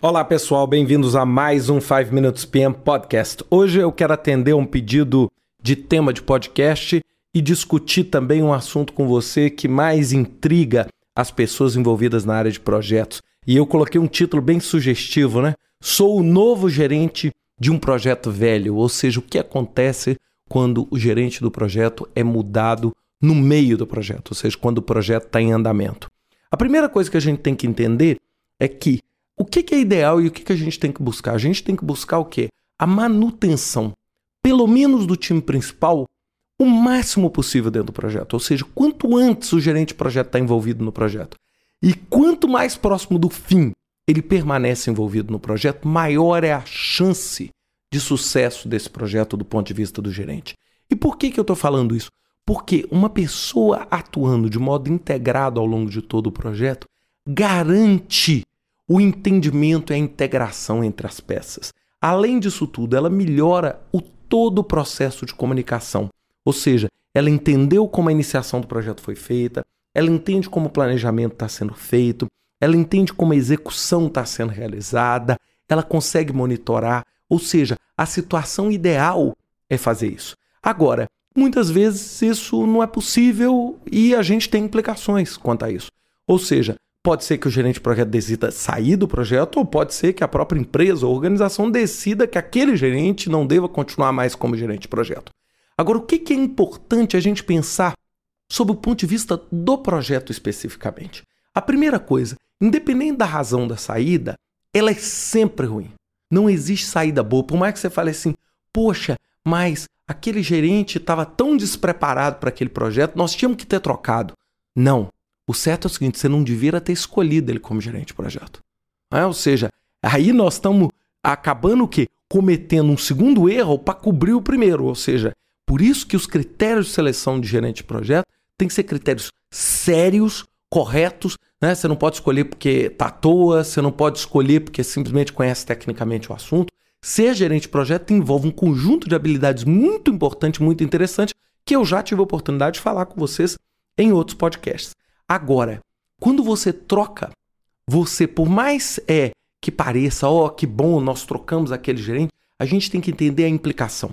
Olá pessoal, bem-vindos a mais um 5 Minutes PM Podcast. Hoje eu quero atender um pedido de tema de podcast e discutir também um assunto com você que mais intriga as pessoas envolvidas na área de projetos. E eu coloquei um título bem sugestivo, né? Sou o novo gerente de um projeto velho, ou seja, o que acontece quando o gerente do projeto é mudado no meio do projeto, ou seja, quando o projeto está em andamento. A primeira coisa que a gente tem que entender é que o que, é ideal e o que, que a gente tem que buscar? A gente tem que buscar o quê? A manutenção, pelo menos do time principal, o máximo possível dentro do projeto. Ou seja, quanto antes o gerente de projeto está envolvido no projeto e quanto mais próximo do fim ele permanece envolvido no projeto, maior é a chance de sucesso desse projeto do ponto de vista do gerente. E por que, que eu estou falando isso? Porque uma pessoa atuando de modo integrado ao longo de todo o projeto garante o entendimento e a integração entre as peças. Além disso tudo, ela melhora o todo o processo de comunicação. Ou seja, ela entendeu como a iniciação do projeto foi feita, ela entende como o planejamento está sendo feito, ela entende como a execução está sendo realizada, ela consegue monitorar. Ou seja, a situação ideal é fazer isso. Agora, muitas vezes isso não é possível e a gente tem implicações quanto a isso. Ou seja, Pode ser que o gerente de projeto decida sair do projeto, ou pode ser que a própria empresa ou organização decida que aquele gerente não deva continuar mais como gerente de projeto. Agora, o que é importante a gente pensar sob o ponto de vista do projeto especificamente? A primeira coisa, independente da razão da saída, ela é sempre ruim. Não existe saída boa. Por mais que você fale assim, poxa, mas aquele gerente estava tão despreparado para aquele projeto, nós tínhamos que ter trocado. Não. O certo é o seguinte: você não devia ter escolhido ele como gerente de projeto. É? Ou seja, aí nós estamos acabando o quê? Cometendo um segundo erro para cobrir o primeiro. Ou seja, por isso que os critérios de seleção de gerente de projeto têm que ser critérios sérios, corretos. Né? Você não pode escolher porque está à toa, você não pode escolher porque simplesmente conhece tecnicamente o assunto. Ser gerente de projeto envolve um conjunto de habilidades muito importante, muito interessante, que eu já tive a oportunidade de falar com vocês em outros podcasts. Agora, quando você troca, você, por mais é que pareça, ó, oh, que bom, nós trocamos aquele gerente, a gente tem que entender a implicação.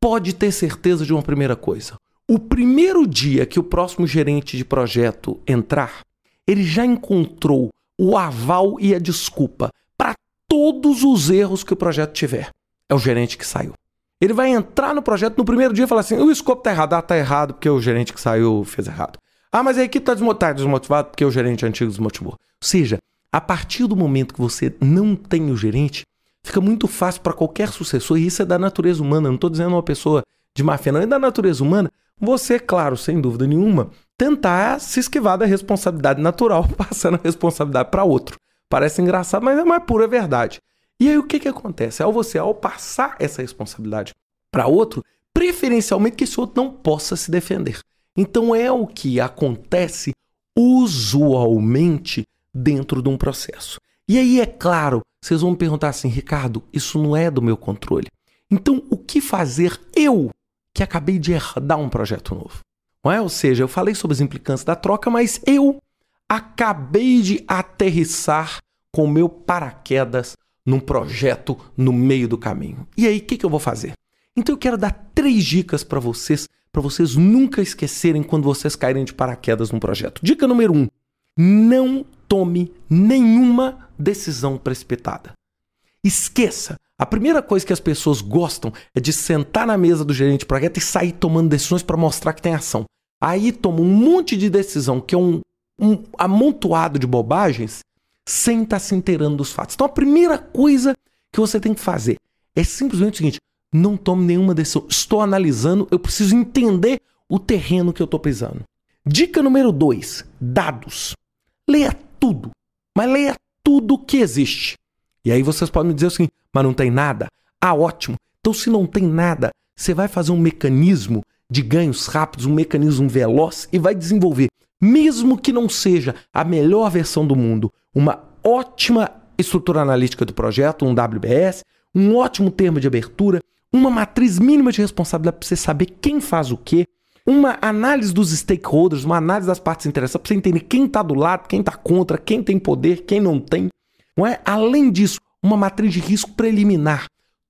Pode ter certeza de uma primeira coisa. O primeiro dia que o próximo gerente de projeto entrar, ele já encontrou o aval e a desculpa para todos os erros que o projeto tiver. É o gerente que saiu. Ele vai entrar no projeto no primeiro dia e falar assim: o escopo está errado, ah, tá errado porque o gerente que saiu fez errado. Ah, mas a equipe está tá desmotivada porque o gerente antigo desmotivou. Ou seja, a partir do momento que você não tem o gerente, fica muito fácil para qualquer sucessor, e isso é da natureza humana, não estou dizendo uma pessoa de máfia, não, é da natureza humana, você, claro, sem dúvida nenhuma, tentar se esquivar da responsabilidade natural, passando a responsabilidade para outro. Parece engraçado, mas é mais pura verdade. E aí o que, que acontece? Ao você, ao passar essa responsabilidade para outro, preferencialmente que esse outro não possa se defender. Então é o que acontece usualmente dentro de um processo. E aí, é claro, vocês vão me perguntar assim, Ricardo, isso não é do meu controle. Então, o que fazer eu que acabei de herdar um projeto novo? Não é? Ou seja, eu falei sobre as implicâncias da troca, mas eu acabei de aterrissar com o meu paraquedas num projeto no meio do caminho. E aí, o que, que eu vou fazer? Então, eu quero dar três dicas para vocês para vocês nunca esquecerem quando vocês caírem de paraquedas num projeto. Dica número um: não tome nenhuma decisão precipitada. Esqueça. A primeira coisa que as pessoas gostam é de sentar na mesa do gerente de projeto e sair tomando decisões para mostrar que tem ação. Aí toma um monte de decisão, que é um, um amontoado de bobagens, sem estar tá se inteirando dos fatos. Então a primeira coisa que você tem que fazer é simplesmente o seguinte: não tome nenhuma decisão. Estou analisando, eu preciso entender o terreno que eu estou pisando. Dica número 2: dados. Leia tudo, mas leia tudo que existe. E aí vocês podem me dizer assim, mas não tem nada? Ah, ótimo. Então, se não tem nada, você vai fazer um mecanismo de ganhos rápidos, um mecanismo veloz e vai desenvolver, mesmo que não seja a melhor versão do mundo, uma ótima estrutura analítica do projeto, um WBS, um ótimo termo de abertura, uma matriz mínima de responsabilidade para você saber quem faz o quê, uma análise dos stakeholders, uma análise das partes interessadas para você entender quem está do lado, quem está contra, quem tem poder, quem não tem. Não é? Além disso, uma matriz de risco preliminar.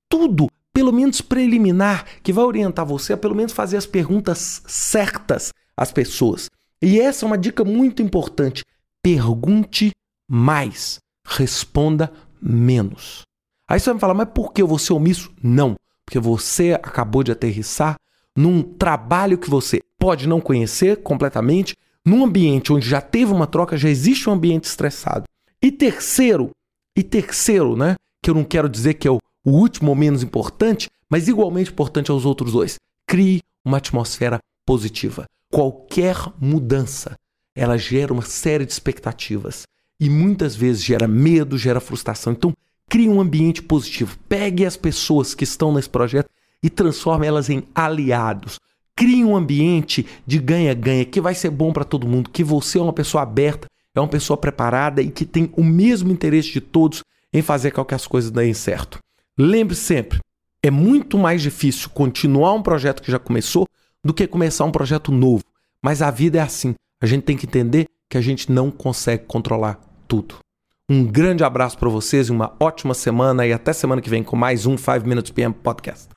Tudo, pelo menos preliminar, que vai orientar você a pelo menos fazer as perguntas certas às pessoas. E essa é uma dica muito importante. Pergunte mais, responda menos. Aí você vai me falar, mas por que eu vou ser omisso? Não, porque você acabou de aterrissar num trabalho que você pode não conhecer completamente, num ambiente onde já teve uma troca, já existe um ambiente estressado. E terceiro, e terceiro, né, que eu não quero dizer que é o, o último ou menos importante, mas igualmente importante aos outros dois, crie uma atmosfera positiva. Qualquer mudança, ela gera uma série de expectativas e muitas vezes gera medo, gera frustração. Então, crie um ambiente positivo. Pegue as pessoas que estão nesse projeto e transforme elas em aliados. Crie um ambiente de ganha-ganha que vai ser bom para todo mundo, que você é uma pessoa aberta, é uma pessoa preparada e que tem o mesmo interesse de todos em fazer com que as coisas deem certo. Lembre sempre, é muito mais difícil continuar um projeto que já começou do que começar um projeto novo. Mas a vida é assim. A gente tem que entender que a gente não consegue controlar tudo. Um grande abraço para vocês e uma ótima semana e até semana que vem com mais um 5 Minutes PM Podcast.